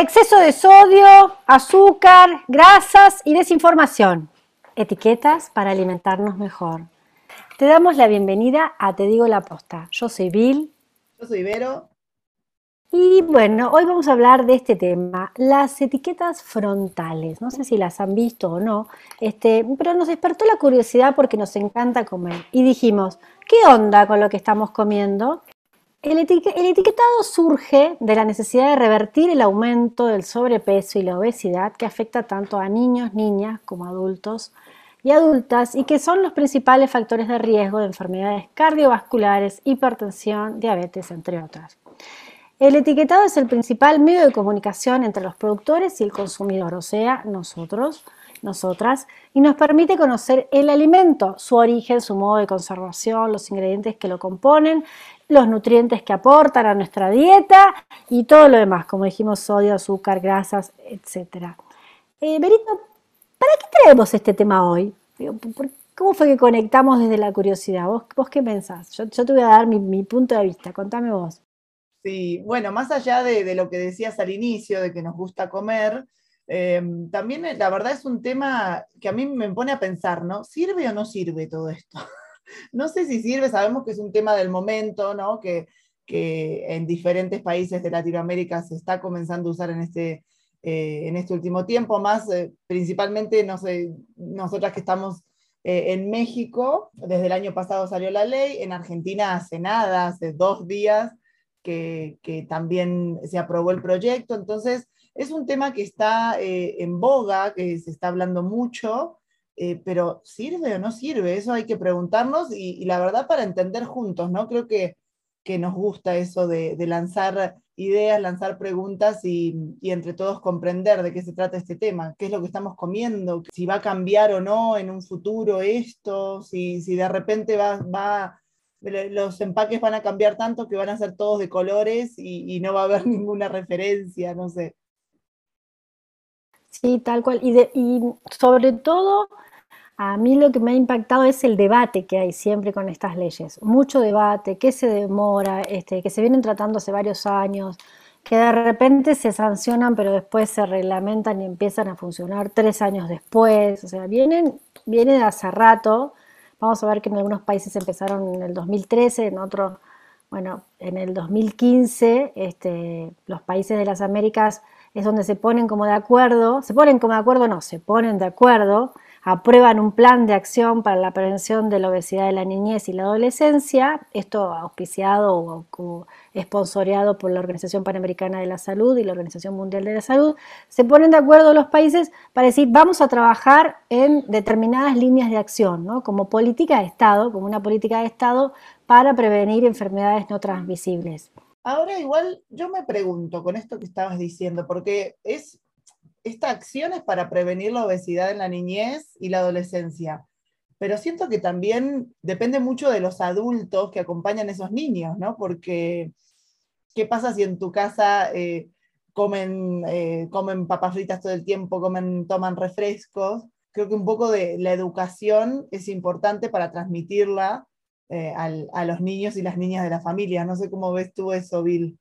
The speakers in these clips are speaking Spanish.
Exceso de sodio, azúcar, grasas y desinformación. Etiquetas para alimentarnos mejor. Te damos la bienvenida a Te digo la posta. Yo soy Bill. Yo soy Vero. Y bueno, hoy vamos a hablar de este tema, las etiquetas frontales. No sé si las han visto o no, este, pero nos despertó la curiosidad porque nos encanta comer. Y dijimos, ¿qué onda con lo que estamos comiendo? El, etiquetado surge de la necesidad de revertir el aumento del sobrepeso y la obesidad que afecta tanto a niños, niñas como adultos y adultas y que son los principales factores de riesgo de enfermedades cardiovasculares, hipertensión, diabetes, entre otras. El etiquetado es el principal medio de comunicación entre los productores y el consumidor, o sea, nosotros, nosotras, y nos permite conocer el alimento, su origen, su modo de conservación, los ingredientes que lo componen, los nutrientes que aportan a nuestra dieta y todo lo demás, como dijimos, sodio, azúcar, grasas, etc. Eh, Berito, ¿para qué traemos este tema hoy? ¿Cómo fue que conectamos desde la curiosidad? ¿Vos, vos qué pensás? Yo, te voy a dar mi, punto de vista, contame vos. Sí, bueno, más allá de, lo que decías al inicio, de que nos gusta comer, em, también eh, la verdad es un tema que a mí me pone a pensar, ¿no? ¿Sirve o no sirve todo esto? No sé si sirve, sabemos que es un tema del momento, ¿no? Que, en diferentes países de Latinoamérica se está comenzando a usar en este, eh, en este último tiempo, más eh, principalmente, no sé, nosotras que estamos eh, en México, desde el año pasado salió la ley, en Argentina hace nada, hace dos días que, que también se aprobó el proyecto, entonces es un tema que está en boga, que se está hablando mucho, eh, pero ¿sirve o no sirve? Eso hay que preguntarnos y, la verdad para entender juntos, ¿no? Creo que, que nos gusta eso de, lanzar ideas, lanzar preguntas y, entre todos comprender de qué se trata este tema, qué es lo que estamos comiendo, si va a cambiar o no en un futuro esto, si, si de repente va, va, los empaques van a cambiar tanto que van a ser todos de colores y, y no va a haber ninguna referencia, no sé. Sí, tal cual. Y, y sobre todo, a mí lo que me ha impactado es el debate que hay siempre con estas leyes. Mucho debate, que se demora, este, que se vienen tratando hace varios años, que de repente se sancionan, pero después se reglamentan y empiezan a funcionar tres años después. O sea, vienen, vienen hace rato. Vamos a ver que en algunos países empezaron en el 2013, en otros, bueno, en el 2015, este, los países de las Américas es donde se ponen como de acuerdo, se ponen como de acuerdo, no, se ponen de acuerdo, aprueban un plan de acción para la prevención de la obesidad de la niñez y la adolescencia, esto auspiciado o, esponsoreado por la Organización Panamericana de la Salud y la Organización Mundial de la Salud, se ponen de acuerdo los países para decir vamos a trabajar en determinadas líneas de acción, ¿no? como política de Estado, como una política de Estado para prevenir enfermedades no transmisibles. Ahora igual yo me pregunto con esto que estabas diciendo, porque es esta acción es para prevenir la obesidad en la niñez y la adolescencia, pero siento que también depende mucho de los adultos que acompañan a esos niños, ¿no? Porque, ¿qué pasa si en tu casa eh, comen, eh, comen papas fritas todo el tiempo, comen, toman refrescos? Creo que un poco de la educación es importante para transmitirla eh, a los niños y las niñas de la familia. No sé cómo ves tú eso, Bill.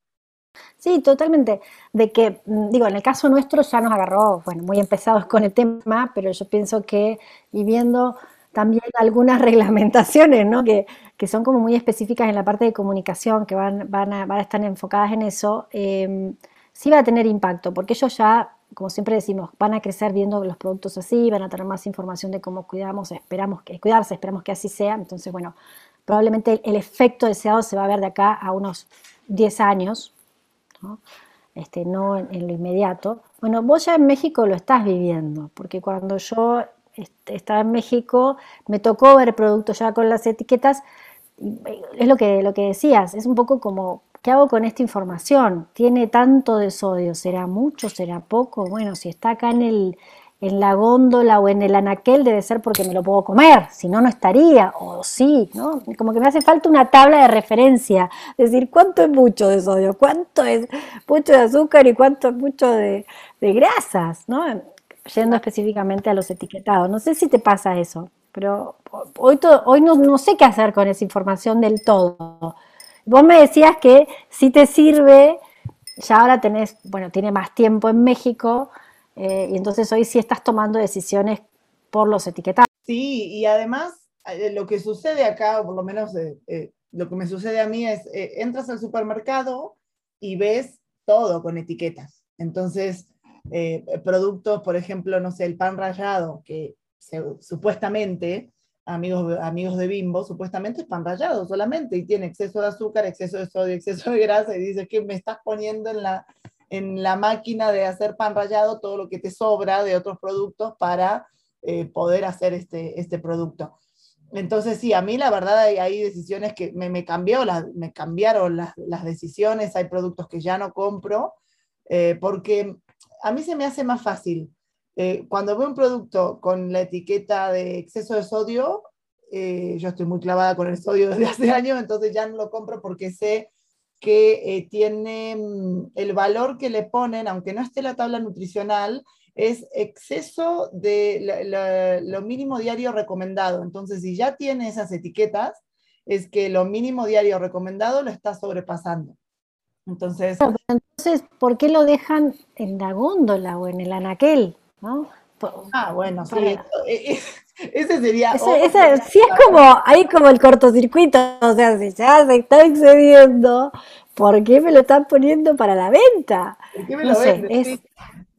Sí, totalmente. De que, mm, digo, en el caso nuestro ya nos agarró, bueno, muy empezados con el tema, pero yo pienso que viviendo también algunas reglamentaciones, ¿no? Que, que son como muy específicas en la parte de comunicación, que van, van, a, van a estar enfocadas en eso, eh, sí va a tener impacto, porque ellos ya, como siempre decimos, van a crecer viendo los productos así, van a tener más información de cómo cuidamos, esperamos que cuidarse, esperamos que así sea. Entonces, bueno, probablemente el, efecto deseado se va a ver de acá a unos 10 años, ¿no? Este, no en, lo inmediato. Bueno, vos ya en México lo estás viviendo, porque cuando yo estaba en México me tocó ver productos ya con las etiquetas, es lo que, lo que decías, es un poco como, ¿qué hago con esta información? ¿Tiene tanto de sodio? ¿Será mucho? ¿Será poco? Bueno, si está acá en el, en la góndola o en el anaquel debe ser porque me lo puedo comer, si no, no estaría, o sí, ¿no? Como que me hace falta una tabla de referencia, decir, cuánto es mucho de sodio, cuánto es mucho de azúcar y cuánto es mucho de, grasas, ¿no? Yendo específicamente a los etiquetados. No sé si te pasa eso, pero hoy, hoy no, no sé qué hacer con esa información del todo. Vos me decías que si te sirve ya ahora tenés, bueno, tiene más tiempo en México eh, y entonces hoy sí estás tomando decisiones por los etiquetados. Sí, y además eh, lo que sucede acá, o por lo menos eh, lo que me sucede a mí es, entras al supermercado y ves todo con etiquetas. Entonces, productos, por ejemplo, no sé, el pan rallado, que supuestamente amigos, amigos de Bimbo, supuestamente es pan rallado solamente y tiene exceso de azúcar, exceso de sodio, exceso de grasa y dices que me estás poniendo en la, en la máquina de hacer pan rallado todo lo que te sobra de otros productos para eh, poder hacer este, este producto. Entonces, sí, a mí la verdad hay, decisiones que me, me, cambió, me cambiaron las, las, decisiones, hay productos que ya no compro, eh, porque a mí se me hace más fácil eh, cuando veo un producto con la etiqueta de exceso de sodio, yo estoy muy clavada con el sodio desde hace años, entonces ya no lo compro porque sé que eh, tiene mm, el valor que le ponen, aunque no esté la tabla nutricional, es exceso de lo mínimo diario recomendado. Entonces, si ya tiene esas etiquetas, es que lo mínimo diario recomendado lo está sobrepasando. Entonces, entonces ¿por qué lo dejan en la góndola o en el anaquel? Ah, bueno, sí. E, e, ese sería. Ese, sí, es como, ahí como el cortocircuito. O sea, si ya se está excediendo, ¿por qué me lo están poniendo para la venta? ¿Por qué me lo venden?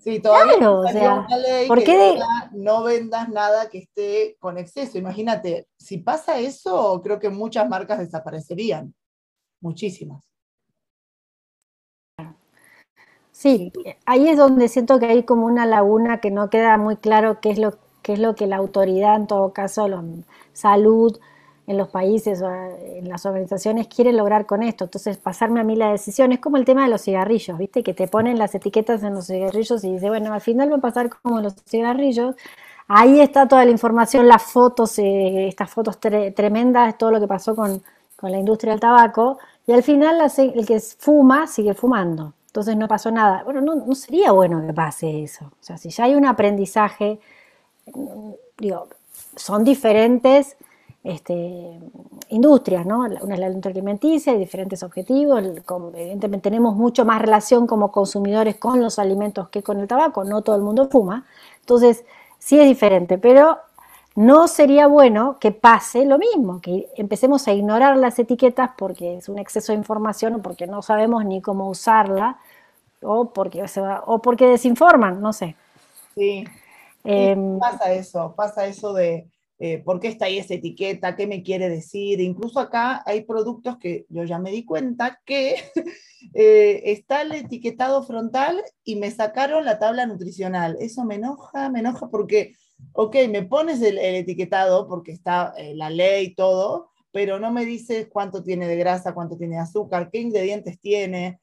Sí, todavía claro, o sea, ¿por qué no vendas nada que esté con exceso. Imagínate, si pasa eso, creo que muchas marcas desaparecerían. Muchísimas. Sí, ahí es donde siento que hay como una laguna que no queda muy claro qué es lo, qué es lo que la autoridad, en todo caso, la salud en los países o en las organizaciones quiere lograr con esto. Entonces, pasarme a mí la decisión es como el tema de los cigarrillos, ¿viste? Que te ponen las etiquetas en los cigarrillos y dice, bueno, al final va a pasar como los cigarrillos. Ahí está toda la información, las fotos, eh, estas fotos tremendas, todo lo que pasó con, con, la industria del tabaco. Y al final el que fuma sigue fumando entonces no pasó nada. Bueno, no, sería bueno que pase eso. O sea, si ya hay un aprendizaje, son diferentes este, industrias, ¿no? Una es la industria alimenticia, hay diferentes objetivos, evidentemente tenemos mucho más relación como consumidores con los alimentos que con el tabaco, no todo el mundo fuma, entonces sí es diferente, pero no sería bueno que pase lo mismo, que empecemos a ignorar las etiquetas porque es un exceso de información o porque no sabemos ni cómo usarla o porque, o porque desinforman, no sé. Sí. Em, pasa eso, pasa eso de eh, por qué está ahí esa etiqueta, qué me quiere decir. Incluso acá hay productos que yo ya me di cuenta que eh, está el etiquetado frontal y me sacaron la tabla nutricional. Eso me enoja, me enoja porque ok, me pones el, etiquetado porque está eh, la ley y todo, pero no me dices cuánto tiene de grasa, cuánto tiene de azúcar, qué ingredientes tiene.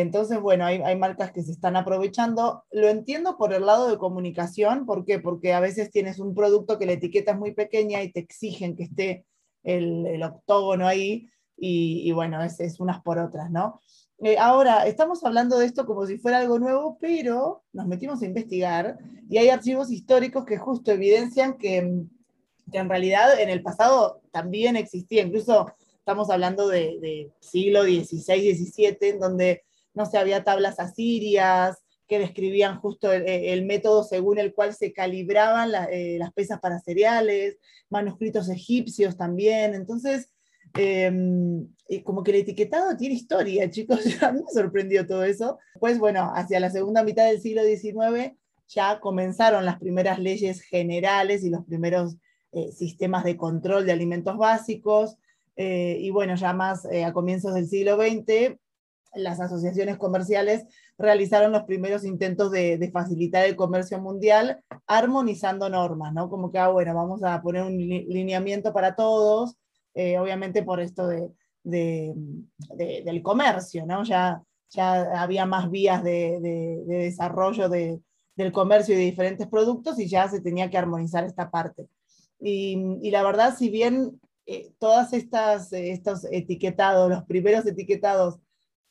Entonces, bueno, hay, hay, marcas que se están aprovechando. Lo entiendo por el lado de comunicación, ¿por qué? Porque a veces tienes un producto que la etiqueta es muy pequeña y te exigen que esté el, el octógono ahí, y, bueno, es, es unas por otras, ¿no? Eh, ahora, estamos hablando de esto como si fuera algo nuevo, pero nos metimos a investigar y hay archivos históricos que justo evidencian que, en realidad en el pasado también existía, incluso estamos hablando de, siglo XVI, XVII, en donde no se había tablas asirias que describían justo el, método según el cual se calibraban eh, las pesas para cereales, manuscritos egipcios también. Entonces, Em, como que el etiquetado tiene historia, chicos, a mí me sorprendió todo eso. Pues bueno, hacia la segunda mitad del siglo XIX ya comenzaron las primeras leyes generales y los primeros eh, sistemas de control de alimentos básicos. Eh, y bueno, ya más eh, a comienzos del siglo XX, las asociaciones comerciales realizaron los primeros intentos de, de, facilitar el comercio mundial armonizando normas, ¿no? Como que, ah, bueno, vamos a poner un lineamiento para todos, eh, obviamente por esto de, del comercio, ¿no? Ya, ya había más vías de, desarrollo del comercio y de diferentes productos y ya se tenía que armonizar esta parte. Y, la verdad, si bien eh, todas estas estos etiquetados, los primeros etiquetados,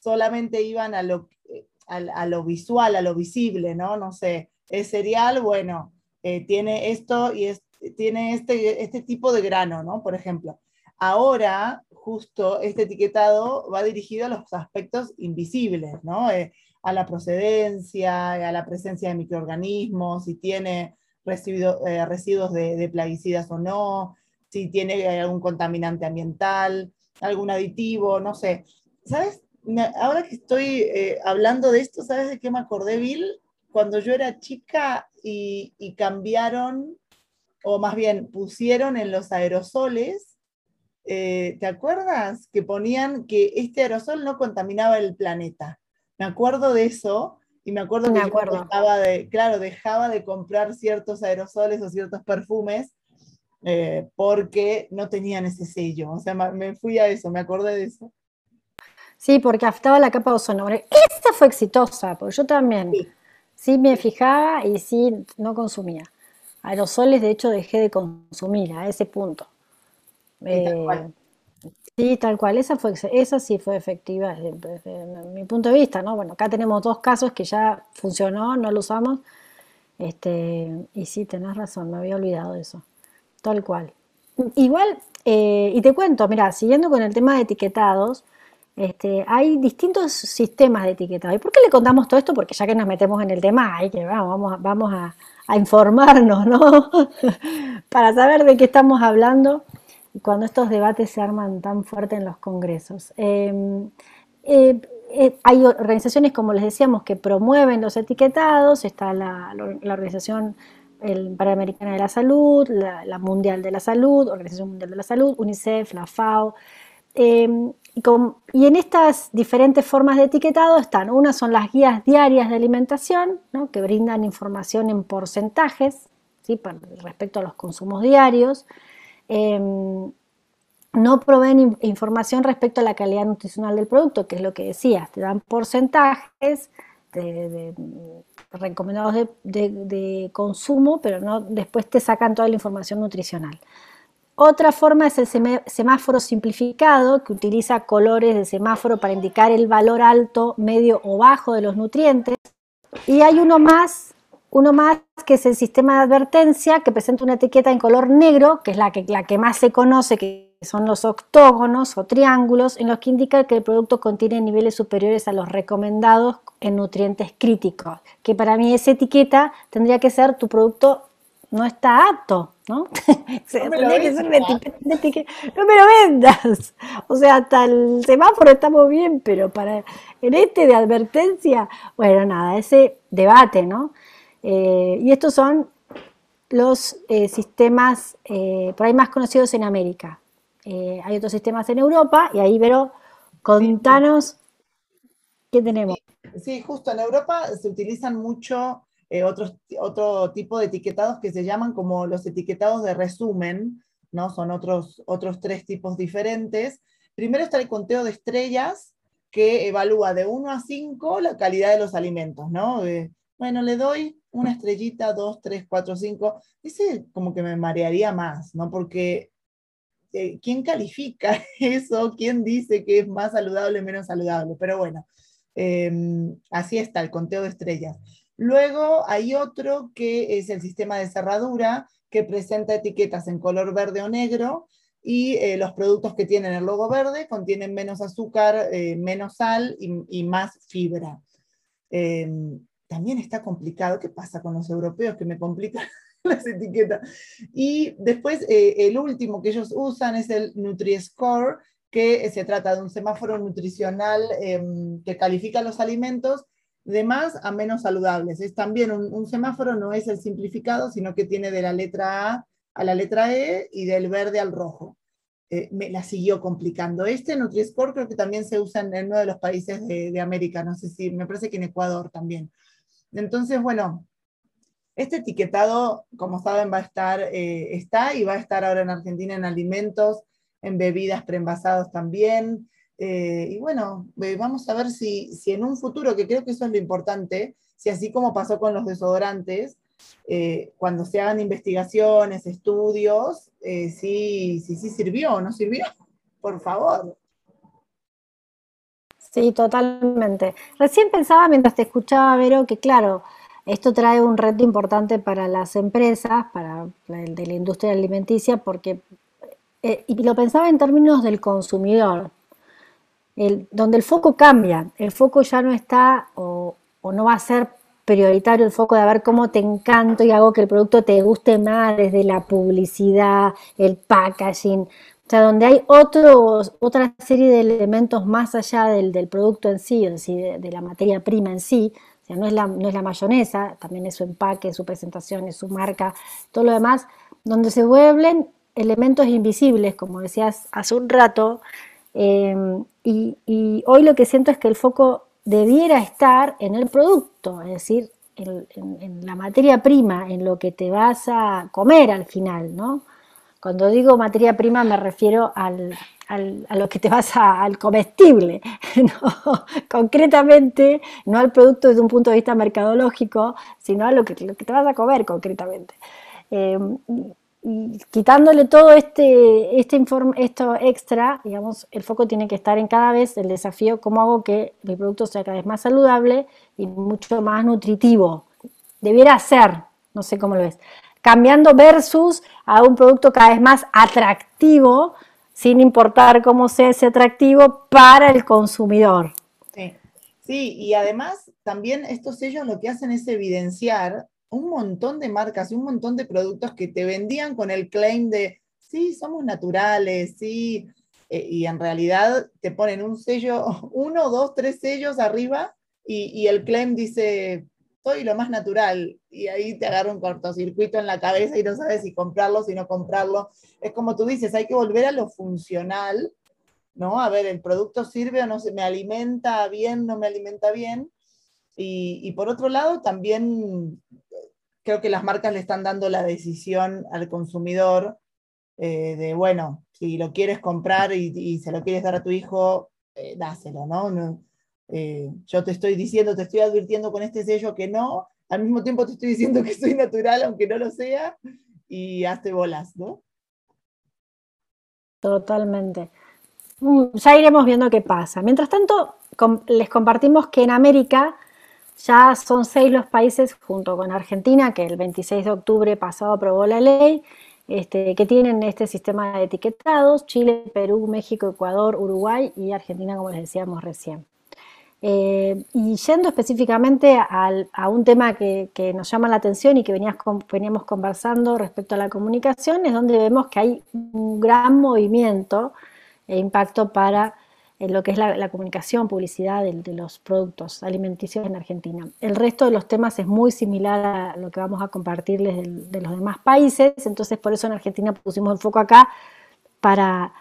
solamente iban a lo, a, lo visual, a lo visible, ¿no? No sé, es cereal, bueno, tiene esto y es, tiene este, este tipo de grano, ¿no? Por ejemplo. Ahora, justo este etiquetado va dirigido a los aspectos invisibles, ¿no? Eh, a la procedencia, a la presencia de microorganismos, si tiene eh, residuos de, plaguicidas o no, si tiene algún contaminante ambiental, algún aditivo, no sé. ¿Sabes? Ahora que estoy eh, hablando de esto, ¿sabes de qué me acordé, Bill? Cuando yo era chica y, y cambiaron, o más bien pusieron en los aerosoles, eh, ¿te acuerdas? Que ponían que este aerosol no contaminaba el planeta. Me acuerdo de eso y me acuerdo que dejaba de, claro, dejaba de comprar ciertos aerosoles o ciertos perfumes eh, porque no tenían ese sello. O sea, me fui a eso, me acordé de eso. Sí, porque afectaba la capa de ozono. Esta fue exitosa, porque yo también sí. me fijaba y sí no consumía. Aerosoles, de hecho, dejé de consumir a ese punto. Eh, sí, tal cual. Esa, fue, esa sí fue efectiva desde, mi punto de vista, ¿no? Bueno, acá tenemos dos casos que ya funcionó, no lo usamos. Este, y sí, tenés razón, me había olvidado de eso. Tal cual. Igual, eh, y te cuento, mira, siguiendo con el tema de etiquetados, este, hay distintos sistemas de etiquetado. ¿Y por qué le contamos todo esto? Porque ya que nos metemos en el tema, hay que, vamos, a, informarnos, ¿no? Para saber de qué estamos hablando cuando estos debates se arman tan fuerte en los congresos. Em, eh, eh, hay organizaciones, como les decíamos, que promueven los etiquetados, está la, Organización Panamericana de la Salud, la, Mundial de la Salud, Organización Mundial de la Salud, UNICEF, la FAO. Em, y, en estas diferentes formas de etiquetado están, unas son las guías diarias de alimentación, que brindan información en porcentajes ¿sí? respecto a los consumos diarios. Em, no proveen información respecto a la calidad nutricional del producto, que es lo que decías, te dan porcentajes recomendados de, consumo, pero después te sacan toda la información nutricional. Otra forma es el semáforo simplificado, que utiliza colores de semáforo para indicar el valor alto, medio o bajo de los nutrientes. Y hay uno más, uno más que es el sistema de advertencia, que presenta una etiqueta en color negro, que es la que, la que más se conoce, que son los octógonos o triángulos, en los que indica que el producto contiene niveles superiores a los recomendados en nutrientes críticos. Que para mí esa etiqueta tendría que ser tu producto no está apto, ¿no? no, me lo vendas. O sea, hasta el semáforo estamos bien, pero para en este de advertencia, bueno, nada, ese debate, ¿no? Eh, y estos son los eh, sistemas eh, por ahí más conocidos en América. hay otros sistemas en Europa y ahí, pero contanos qué tenemos. Sí, justo en Europa se utilizan mucho eh, otro tipo de etiquetados que se llaman como los etiquetados de resumen, ¿no? Son otros, otros tres tipos diferentes. Primero está el conteo de estrellas, que evalúa de 1 a 5 la calidad de los alimentos, ¿no? bueno, le doy una estrellita, dos, tres, cuatro, cinco. Ese como que me marearía más, ¿no? Porque eh, ¿quién califica eso? ¿Quién dice que es más saludable, menos saludable? Pero bueno, em, así está el conteo de estrellas. Luego hay otro que es el sistema de cerradura, que presenta etiquetas en color verde o negro y eh, los productos que tienen el logo verde contienen menos azúcar, eh, menos sal y, más fibra. Em, también está complicado. ¿Qué pasa con los europeos que me complican las etiquetas? Y después eh, el último que ellos usan es el Nutri-Score, que se trata de un semáforo nutricional em, que califica los alimentos de más a menos saludables. Es también un, semáforo, no es el simplificado, sino que tiene de la letra A a la letra E y del verde al rojo. Eh, me la siguió complicando. Este Nutri-Score creo que también se usa en, uno de los países de, América, no sé si, me parece que en Ecuador también. Entonces, bueno, este etiquetado, como saben, va a estar, eh, está y va a estar ahora en Argentina en alimentos, en bebidas preenvasados también, eh, y bueno, vamos a ver si, si, en un futuro, que creo que eso es lo importante, si así como pasó con los desodorantes, eh, cuando se hagan investigaciones, estudios, eh, si, si, sirvió o no sirvió, por favor. Sí, totalmente. Recién pensaba mientras te escuchaba, Vero, que claro, esto trae un reto importante para las empresas, para el de la industria alimenticia, porque eh, y lo pensaba en términos del consumidor, donde el foco cambia, el foco ya no está o, no va a ser prioritario el foco de ver cómo te encanto y hago que el producto te guste más desde la publicidad, el packaging, o sea, donde hay otros, otra serie de elementos más allá del, producto en sí, o de, de, la materia prima en sí, o sea, no es, la, no es la mayonesa, también es su empaque, su presentación, es su marca, todo lo demás, donde se vuelven elementos invisibles, como decías hace un rato, Em, y, hoy lo que siento es que el foco debiera estar en el producto, es decir, en, la materia prima, en lo que te vas a comer al final, ¿no? Cuando digo materia prima me refiero al, a lo que te vas al comestible, concretamente, no al producto desde un punto de vista mercadológico, sino a lo que, lo que te vas a comer concretamente. Y quitándole todo este, este esto extra, digamos, el foco tiene que estar en cada vez el desafío, cómo hago que mi producto sea cada vez más saludable y mucho más nutritivo. Debiera ser, no sé cómo lo ves, cambiando versus a un producto cada vez más atractivo, sin importar cómo sea ese atractivo para el consumidor. Sí, sí y además también estos sellos lo que hacen es evidenciar un montón de marcas y un montón de productos que te vendían con el claim de, sí, somos naturales, sí, eh, y en realidad te ponen un sello, uno, dos, tres sellos arriba y, el claim dice, soy lo más natural, y ahí te agarra un cortocircuito en la cabeza y no sabes si comprarlo, si no comprarlo. Es como tú dices, hay que volver a lo funcional, ¿no? A ver, el producto sirve o no se me alimenta bien, no me alimenta bien. Y, y por otro lado, también creo que las marcas le están dando la decisión al consumidor eh, de, bueno, si lo quieres comprar y, se lo quieres dar a tu hijo, eh, dáselo, ¿no? Eh, yo te estoy diciendo, te estoy advirtiendo con este sello que no, al mismo tiempo te estoy diciendo que soy natural, aunque no lo sea, y hazte bolas, ¿no? Totalmente. Mm, ya iremos viendo qué pasa. Mientras tanto, les compartimos que en América ya son seis los países, junto con Argentina, que el 26 de octubre pasado aprobó la ley, este, que tienen este sistema de etiquetados, Chile, Perú, México, Ecuador, Uruguay y Argentina, como les decíamos recién. Eh, y yendo específicamente a un tema que, nos llama la atención y que veníamos conversando respecto a la comunicación, es donde vemos que hay un gran movimiento e impacto para en lo que es la, comunicación, publicidad de, los productos alimenticios en Argentina. El resto de los temas es muy similar a lo que vamos a compartirles de, los demás países, entonces por eso en Argentina pusimos el foco acá para,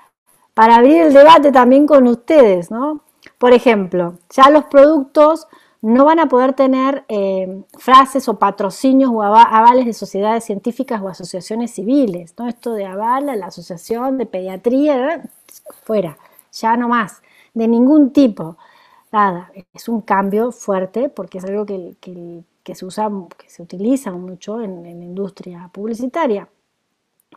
para abrir el debate también con ustedes, ¿no? Por ejemplo, ya los productos no van a poder tener eh, frases o patrocinios o avales de sociedades científicas o asociaciones civiles, ¿no? Esto de aval a la asociación de pediatría, fuera, ya no más de ningún tipo. Nada, es un cambio fuerte porque es algo que, se usa, que se utiliza mucho en, la industria publicitaria.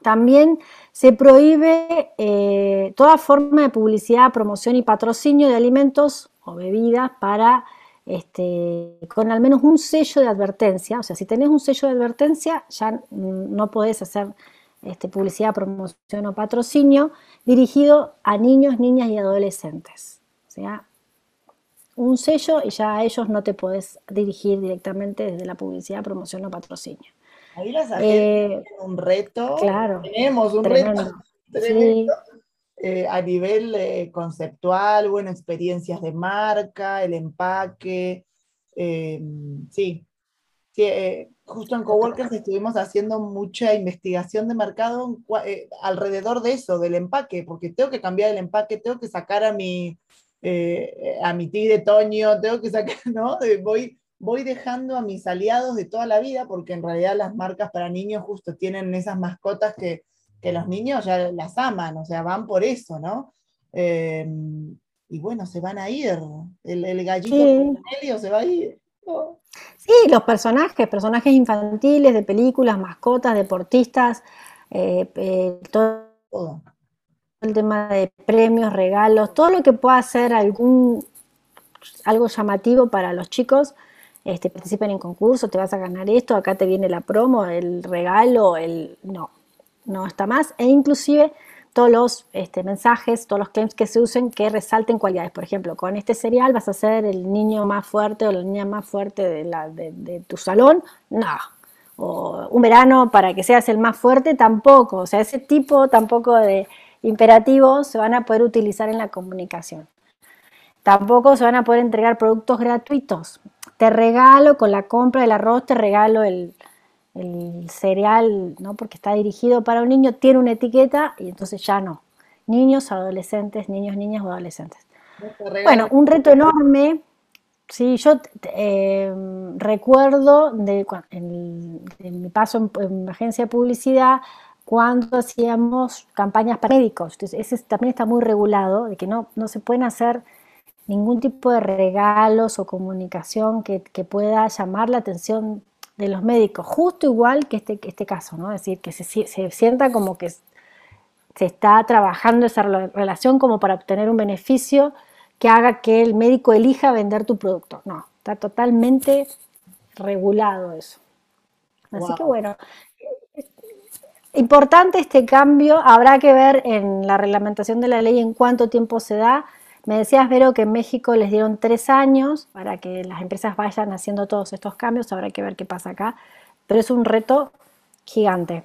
También se prohíbe eh, toda forma de publicidad, promoción y patrocinio de alimentos o bebidas para este, con al menos un sello de advertencia. O sea, si tenés un sello de advertencia, ya no podés hacer este, publicidad, promoción o patrocinio dirigido a niños, niñas y adolescentes. O sea, un sello y ya a ellos no te podés dirigir directamente desde la publicidad, promoción o patrocinio. Ahí las eh, un reto. Claro. Tenemos un reto eh, a nivel eh, conceptual, bueno, experiencias de marca, el empaque. sí, sí justo en Coworkers estuvimos haciendo mucha investigación de mercado eh, alrededor de eso, del empaque, porque tengo que cambiar el empaque, tengo que sacar a mi, eh, a mi tigre Toño, tengo que sacar, ¿no? Voy, voy dejando a mis aliados de toda la vida, porque en realidad las marcas para niños justo tienen esas mascotas que, que los niños ya las aman, o sea, van por eso, ¿no? Eh, y bueno, se van a ir, el, el gallito se va a ir. Sí, los personajes, personajes infantiles, de películas, mascotas, deportistas, eh, eh, todo el tema de premios, regalos, todo lo que pueda ser algún algo llamativo para los chicos, este, participen en concursos, te vas a ganar esto, acá te viene la promo, el regalo, el no, no está más. E inclusive todos los este, mensajes, todos los claims que se usen que resalten cualidades. Por ejemplo, con este cereal vas a ser el niño más fuerte o la niña más fuerte de, la, de, tu salón. No. O un verano para que seas el más fuerte, tampoco. O sea, ese tipo tampoco de imperativos se van a poder utilizar en la comunicación. Tampoco se van a poder entregar productos gratuitos. Te regalo con la compra del arroz, te regalo el, el cereal, ¿no? porque está dirigido para un niño, tiene una etiqueta y entonces ya no. Niños, adolescentes, niños, niñas o adolescentes. Bueno, un reto enorme. Sí, yo eh, recuerdo de, en, mi paso en, agencia de publicidad cuando hacíamos campañas para médicos. Entonces, ese también está muy regulado, de que no, no se pueden hacer ningún tipo de regalos o comunicación que, que pueda llamar la atención de los médicos, justo igual que este, este caso, ¿no? Es decir, que se, se sienta como que se está trabajando esa relación como para obtener un beneficio que haga que el médico elija vender tu producto. No, está totalmente regulado eso. Así que bueno, importante este cambio, habrá que ver en la reglamentación de la ley en cuánto tiempo se da, me decías, Vero, que en México les dieron tres años para que las empresas vayan haciendo todos estos cambios, habrá que ver qué pasa acá, pero es un reto gigante.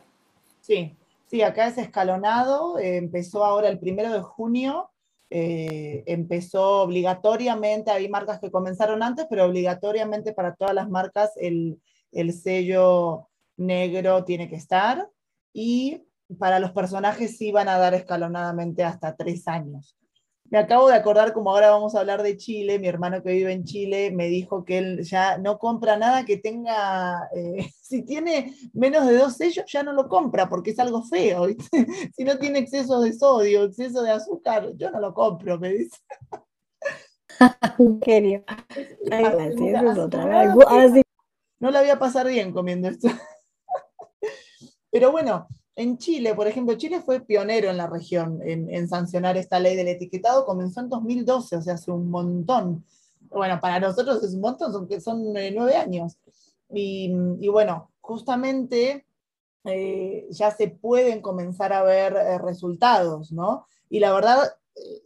Sí, sí, acá es escalonado, empezó ahora el primero de junio, eh, empezó obligatoriamente, hay marcas que comenzaron antes, pero obligatoriamente para todas las marcas el, el sello negro tiene que estar. Y para los personajes sí van a dar escalonadamente hasta tres años. Me acabo de acordar, como ahora vamos a hablar de Chile, mi hermano que vive en Chile me dijo que él ya no compra nada que tenga, eh, si tiene menos de dos sellos, ya no lo compra porque es algo feo. Si no tiene exceso de sodio, exceso de azúcar, yo no lo compro, me dice. Qué No la voy a pasar bien comiendo esto. Pero bueno, en Chile, por ejemplo, Chile fue pionero en la región en, sancionar esta ley del etiquetado, comenzó en 2012, o sea, hace un montón. Bueno, para nosotros es un montón, son, son eh, nueve años. Y, bueno, justamente eh, ya se pueden comenzar a ver eh, resultados, ¿no? Y la verdad,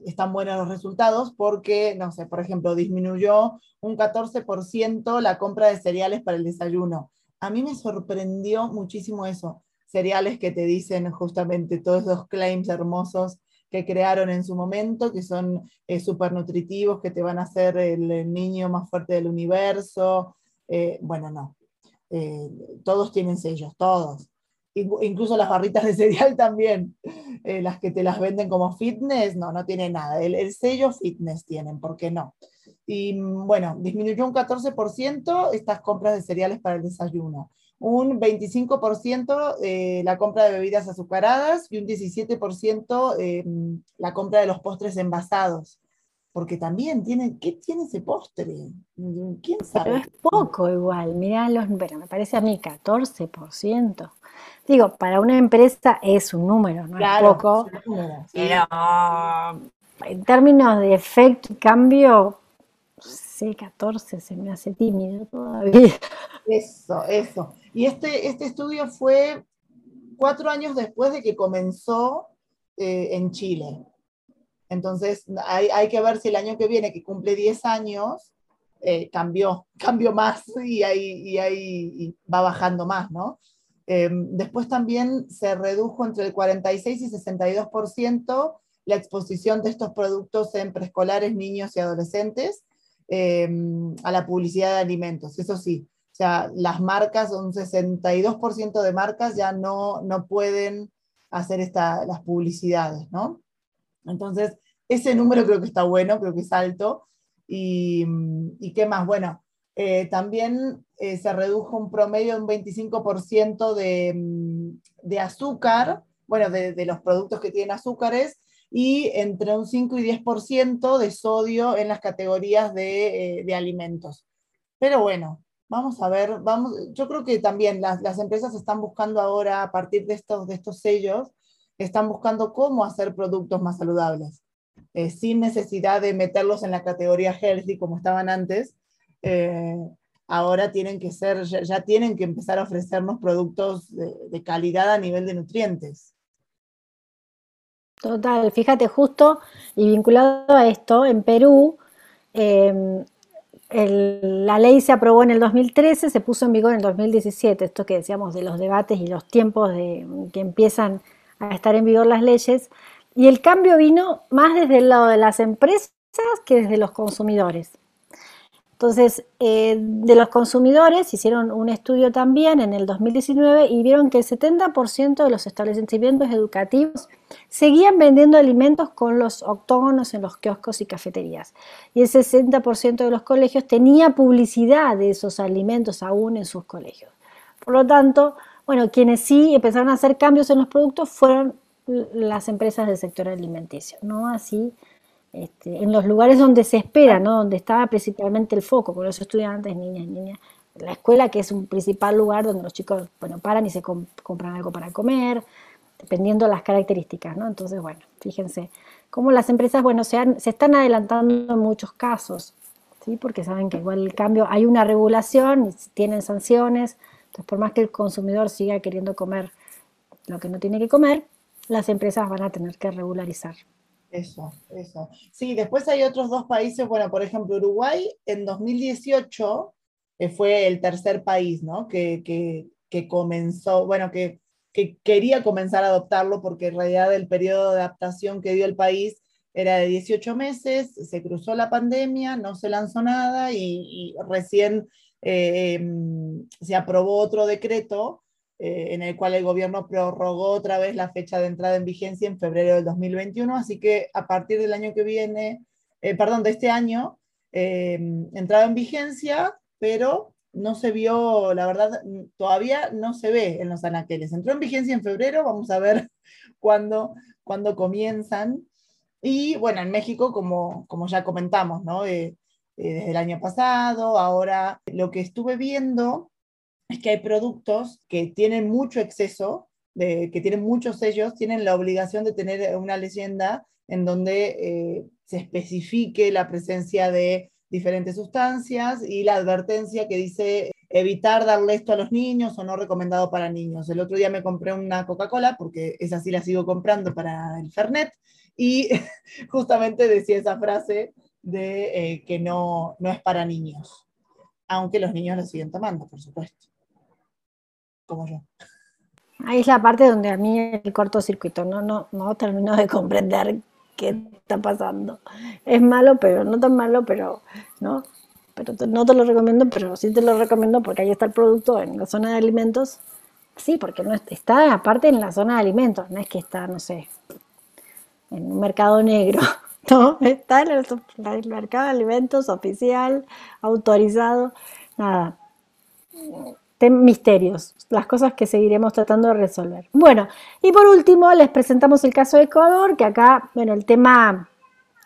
están buenos los resultados porque, no sé, por ejemplo, disminuyó un 14% la compra de cereales para el desayuno. A mí me sorprendió muchísimo eso cereales que te dicen justamente todos esos claims hermosos que crearon en su momento, que son eh, súper nutritivos, que te van a hacer el, niño más fuerte del universo. Eh, bueno, no. Eh, todos tienen sellos, todos. Incluso las barritas de cereal también, las que te las venden como fitness, no, no tienen nada. El, el sello fitness tienen, ¿por qué no? Y mm, bueno, disminuyó un 14% estas compras de cereales para el desayuno un 25% eh, la compra de bebidas azucaradas y un 17% eh, la compra de los postres envasados. Porque también tiene, ¿qué tiene ese postre? ¿Quién sabe? Pero es poco igual, mirá los, bueno, me parece a mí 14%. Digo, para una empresa es un número, no es poco. Pero en términos de efecto y cambio, sí, 14 se me hace tímido todavía. Eso, eso. Y este, este estudio fue cuatro años después de que comenzó eh, en Chile. Entonces, hay, hay, que ver si el año que viene, que cumple 10 años, eh, cambió, cambió más y, ahí, y ahí va bajando más, ¿no? Em, después también se redujo entre el 46 y 62% la exposición de estos productos en preescolares, niños y adolescentes em, a la publicidad de alimentos. Eso sí, sea, las marcas, un 62% de marcas ya no, no pueden hacer esta, las publicidades, ¿no? Entonces, ese número creo que está bueno, creo que es alto. ¿Y, y qué más? Bueno, eh, también eh, se redujo un promedio de un 25% de, de, azúcar, bueno, de, los productos que tienen azúcares, y entre un 5 y 10% de sodio en las categorías de, eh, de alimentos. Pero bueno, Vamos a ver, vamos, yo creo que también las, las, empresas están buscando ahora, a partir de estos, de estos sellos, están buscando cómo hacer productos más saludables, eh, sin necesidad de meterlos en la categoría healthy como estaban antes. Eh, ahora tienen que ser, ya, tienen que empezar a ofrecernos productos de, de calidad a nivel de nutrientes. Total, fíjate justo y vinculado a esto, en Perú em, la ley se aprobó en el 2013, se puso en vigor en el 2017, esto que decíamos de los debates y los tiempos de, que empiezan a estar en vigor las leyes, y el cambio vino más desde el lado de las empresas que desde los consumidores. Entonces, eh, de los consumidores hicieron un estudio también en el 2019 y vieron que el 70% de los establecimientos educativos seguían vendiendo alimentos con los octógonos en los kioscos y cafeterías. Y el 60% de los colegios tenía publicidad de esos alimentos aún en sus colegios. Por lo tanto, bueno, quienes sí empezaron a hacer cambios en los productos fueron las empresas del sector alimenticio, no así este, en los lugares donde se espera, ¿no? donde estaba principalmente el foco con los estudiantes, niñas niñas. La escuela, que es un principal lugar donde los chicos bueno, paran y se compran algo para comer, dependiendo de las características. ¿no? Entonces, bueno, fíjense cómo las empresas bueno, se, se están adelantando en muchos casos, ¿sí? porque saben que igual el cambio, hay una regulación, tienen sanciones, entonces por más que el consumidor siga queriendo comer lo que no tiene que comer, las empresas van a tener que regularizar. Eso, eso. Sí, después hay otros dos países, bueno, por ejemplo, Uruguay en 2018 que fue el tercer país, ¿no? Que, que, comenzó, bueno, que, que, quería comenzar a adoptarlo porque en realidad el periodo de adaptación que dio el país era de 18 meses, se cruzó la pandemia, no se lanzó nada y, recién eh, em, se aprobó otro decreto eh, en el cual el gobierno prorrogó otra vez la fecha de entrada en vigencia en febrero del 2021, así que a partir del año que viene, eh, perdón, de este año, eh, en vigencia, pero no se vio, la verdad, todavía no se ve en los anaqueles. Entró en vigencia en febrero, vamos a ver cuándo, cuándo comienzan. Y bueno, en México, como, como ya comentamos, ¿no? desde el año pasado, ahora lo que estuve viendo es que hay productos que tienen mucho exceso, que tienen muchos sellos, tienen la obligación de tener una leyenda en donde eh, se especifique la presencia de diferentes sustancias y la advertencia que dice evitar darle esto a los niños o no recomendado para niños. El otro día me compré una Coca-Cola, porque esa sí la sigo comprando para el Fernet, y justamente decía esa frase de eh, que no, no es para niños, aunque los niños lo siguen tomando, por supuesto como yo. Ahí es la parte donde a mí el cortocircuito no, no, no termino de comprender qué está pasando. Es malo, pero no tan malo, pero no. Pero no te lo recomiendo, pero sí te lo recomiendo porque ahí está el producto en la zona de alimentos. Sí, porque no está aparte en la zona de alimentos, no es que está, no sé, en un mercado negro, ¿no? Está en el mercado de alimentos oficial, autorizado, nada misterios, las cosas que seguiremos tratando de resolver. Bueno, y por último les presentamos el caso de Ecuador, que acá, bueno, el tema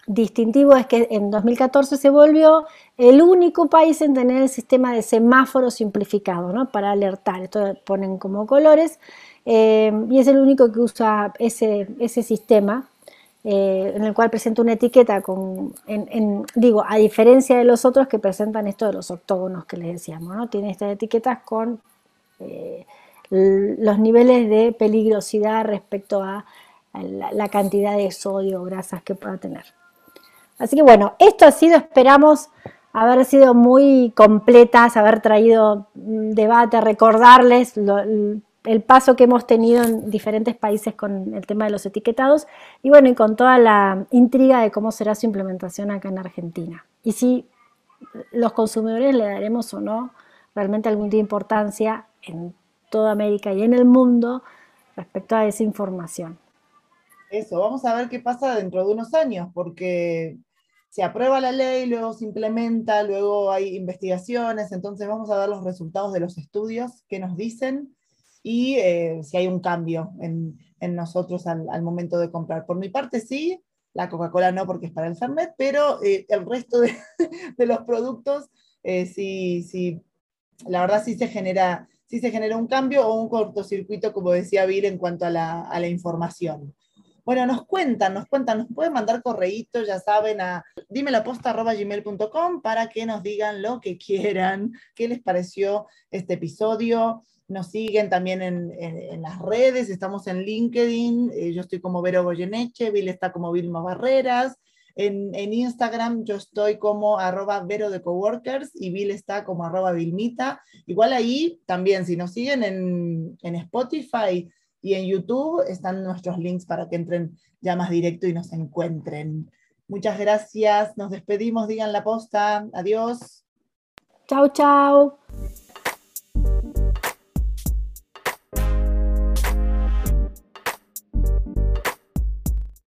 distintivo es que en 2014 se volvió el único país en tener el sistema de semáforo simplificado, ¿no? Para alertar, esto ponen como colores, eh, y es el único que usa ese, ese sistema eh, en el cual presenta una etiqueta con, digo, a diferencia de los otros que presentan esto de los octógonos que les decíamos, ¿no? Tiene estas etiquetas con eh, los niveles de peligrosidad respecto a, la, cantidad de sodio o grasas que pueda tener. Así que bueno, esto ha sido, esperamos haber sido muy completas, haber traído debate, recordarles lo, el paso que hemos tenido en diferentes países con el tema de los etiquetados y bueno, y con toda la intriga de cómo será su implementación acá en Argentina. Y si los consumidores le daremos o no realmente algún de importancia en toda América y en el mundo respecto a esa información. Eso, vamos a ver qué pasa dentro de unos años, porque se aprueba la ley, luego se implementa, luego hay investigaciones, entonces vamos a ver los resultados de los estudios que nos dicen y eh, si hay un cambio en, en nosotros al, al, momento de comprar. Por mi parte, sí, la Coca-Cola no porque es para el Fernet, pero eh, el resto de, de los productos, eh, sí, sí, la verdad sí se genera, sí se genera un cambio o un cortocircuito, como decía Bill, en cuanto a la, a la información. Bueno, nos cuentan, nos cuentan, nos pueden mandar correitos, ya saben, a gmail.com para que nos digan lo que quieran, qué les pareció este episodio, nos siguen también en, las redes, estamos en LinkedIn, eh, yo estoy como Vero Goyeneche, Bill está como Vilma Barreras, en, Instagram yo estoy como arroba Vero de Coworkers y Bill está como arroba Vilmita. Igual ahí también, si nos siguen en, en Spotify y en YouTube, están nuestros links para que entren ya más directo y nos encuentren. Muchas gracias, nos despedimos, digan la posta, adiós. Chao, chao.